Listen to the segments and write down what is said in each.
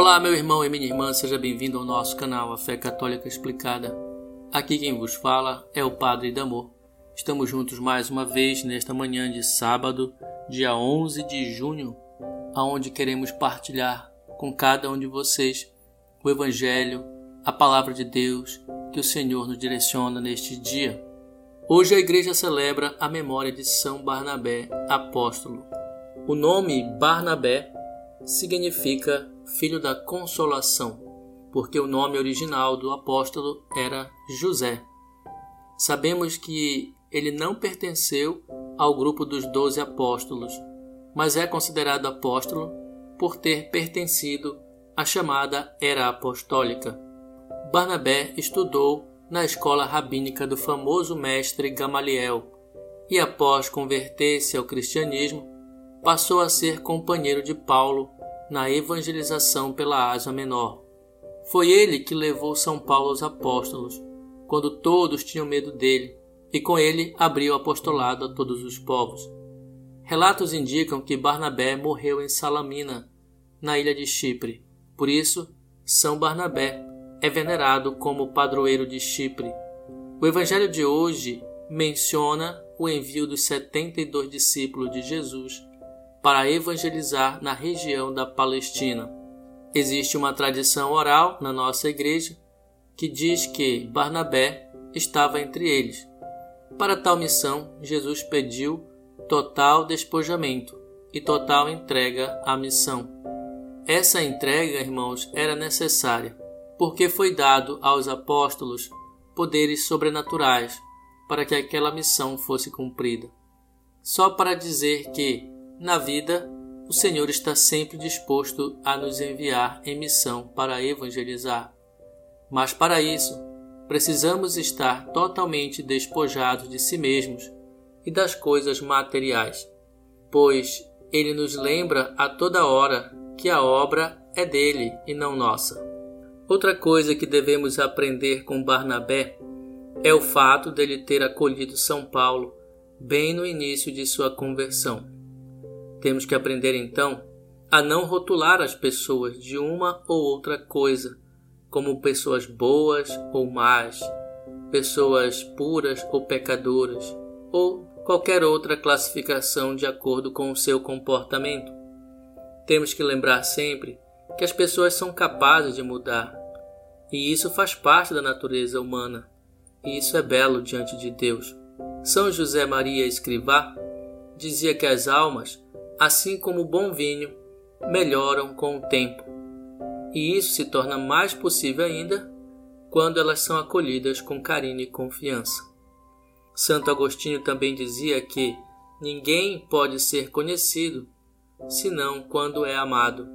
Olá, meu irmão e minha irmã, seja bem-vindo ao nosso canal A Fé Católica Explicada. Aqui quem vos fala é o Padre Damor. Estamos juntos mais uma vez nesta manhã de sábado, dia 11 de junho, aonde queremos partilhar com cada um de vocês o Evangelho, a Palavra de Deus que o Senhor nos direciona neste dia. Hoje a igreja celebra a memória de São Barnabé, apóstolo. O nome Barnabé significa filho da consolação, porque o nome original do apóstolo era José. Sabemos que ele não pertenceu ao grupo dos doze apóstolos, mas é considerado apóstolo por ter pertencido à chamada Era Apostólica. Barnabé estudou na escola rabínica do famoso mestre Gamaliel e, após converter-se ao cristianismo, passou a ser companheiro de Paulo na evangelização pela Ásia Menor. Foi ele que levou São Paulo aos apóstolos, quando todos tinham medo dele, e com ele abriu o apostolado a todos os povos. Relatos indicam que Barnabé morreu em Salamina, na ilha de Chipre. Por isso, São Barnabé é venerado como padroeiro de Chipre. O evangelho de hoje menciona o envio dos 72 discípulos de Jesus para evangelizar na região da Palestina. Existe uma tradição oral na nossa igreja que diz que Barnabé estava entre eles. Para tal missão, Jesus pediu total despojamento e total entrega à missão. Essa entrega, irmãos, era necessária, porque foi dado aos apóstolos poderes sobrenaturais para que aquela missão fosse cumprida. Só para dizer que na vida, o Senhor está sempre disposto a nos enviar em missão para evangelizar. Mas para isso, precisamos estar totalmente despojados de si mesmos e das coisas materiais, pois ele nos lembra a toda hora que a obra é dele e não nossa. Outra coisa que devemos aprender com Barnabé é o fato dele ter acolhido São Paulo bem no início de sua conversão. Temos que aprender então a não rotular as pessoas de uma ou outra coisa, como pessoas boas ou más, pessoas puras ou pecadoras, ou qualquer outra classificação de acordo com o seu comportamento. Temos que lembrar sempre que as pessoas são capazes de mudar, e isso faz parte da natureza humana, e isso é belo diante de Deus. São José Maria Escrivá dizia que as almas assim como o bom vinho, melhoram com o tempo. E isso se torna mais possível ainda quando elas são acolhidas com carinho e confiança. Santo Agostinho também dizia que ninguém pode ser conhecido senão quando é amado.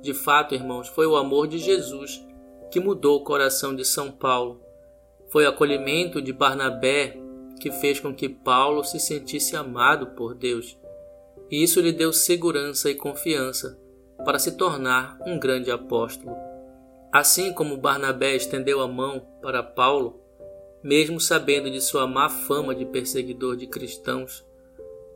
De fato, irmãos, foi o amor de Jesus que mudou o coração de São Paulo. Foi o acolhimento de Barnabé que fez com que Paulo se sentisse amado por Deus e isso lhe deu segurança e confiança para se tornar um grande apóstolo. Assim como Barnabé estendeu a mão para Paulo, mesmo sabendo de sua má fama de perseguidor de cristãos,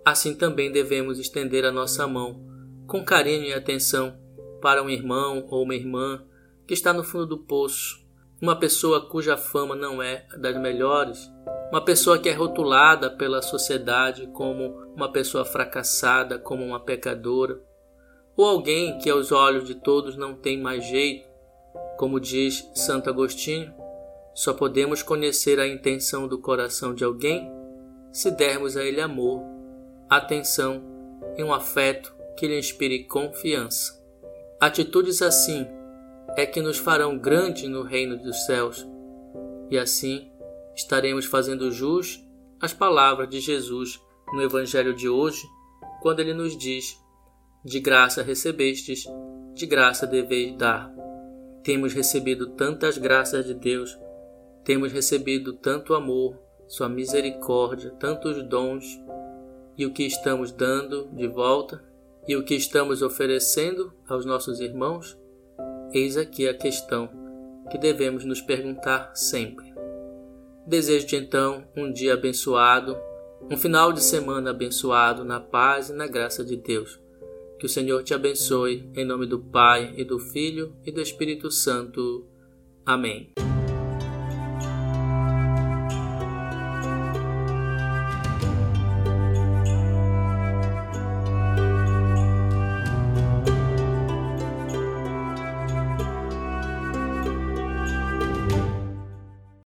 assim também devemos estender a nossa mão com carinho e atenção para um irmão ou uma irmã que está no fundo do poço, uma pessoa cuja fama não é das melhores, uma pessoa que é rotulada pela sociedade como uma pessoa fracassada, como uma pecadora, ou alguém que aos olhos de todos não tem mais jeito, como diz Santo Agostinho, só podemos conhecer a intenção do coração de alguém se dermos a ele amor, atenção e um afeto que lhe inspire confiança. Atitudes assim é que nos farão grande no reino dos céus, e assim estaremos fazendo jus às palavras de Jesus no Evangelho de hoje, quando ele nos diz: De graça recebestes, de graça deveis dar. Temos recebido tantas graças de Deus, temos recebido tanto amor, Sua misericórdia, tantos dons, e o que estamos dando de volta e o que estamos oferecendo aos nossos irmãos? Eis aqui a questão que devemos nos perguntar sempre. Desejo-te então um dia abençoado, um final de semana abençoado na paz e na graça de Deus. Que o Senhor te abençoe, em nome do Pai, e do Filho, e do Espírito Santo. Amém.